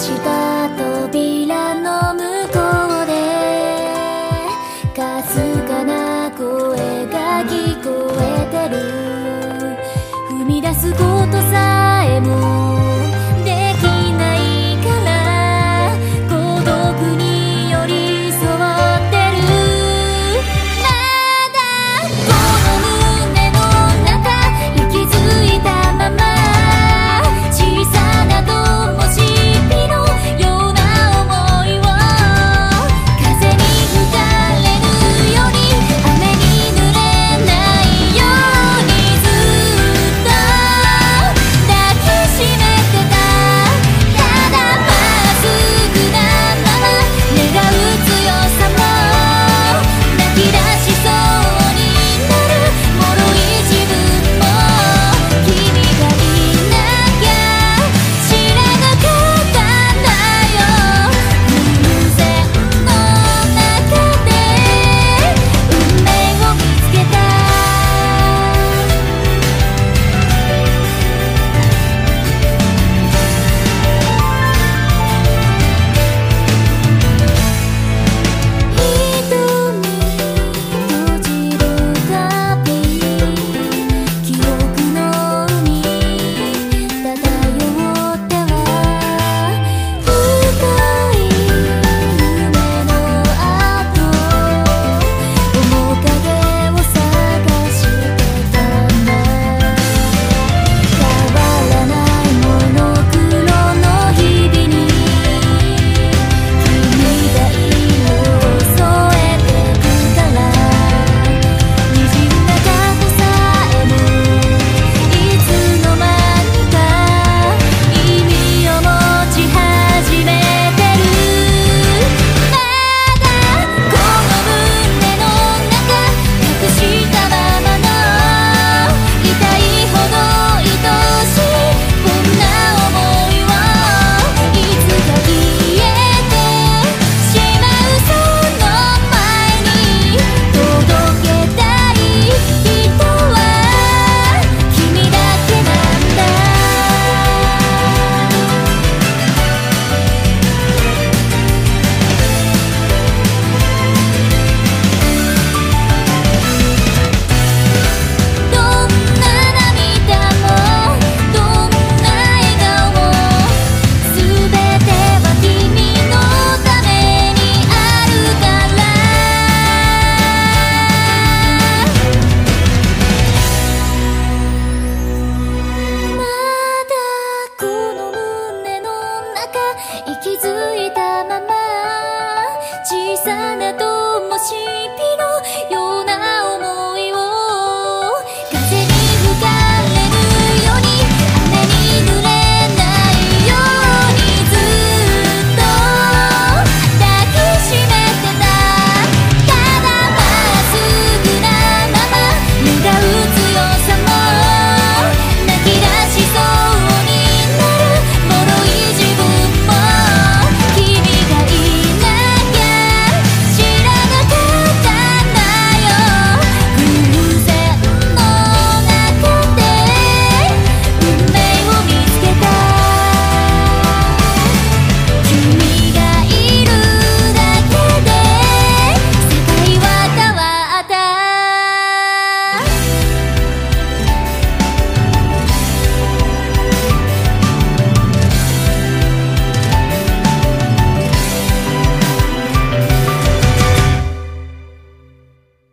した扉の向こうでかすかな声が聞こえてる。踏み出すことさえも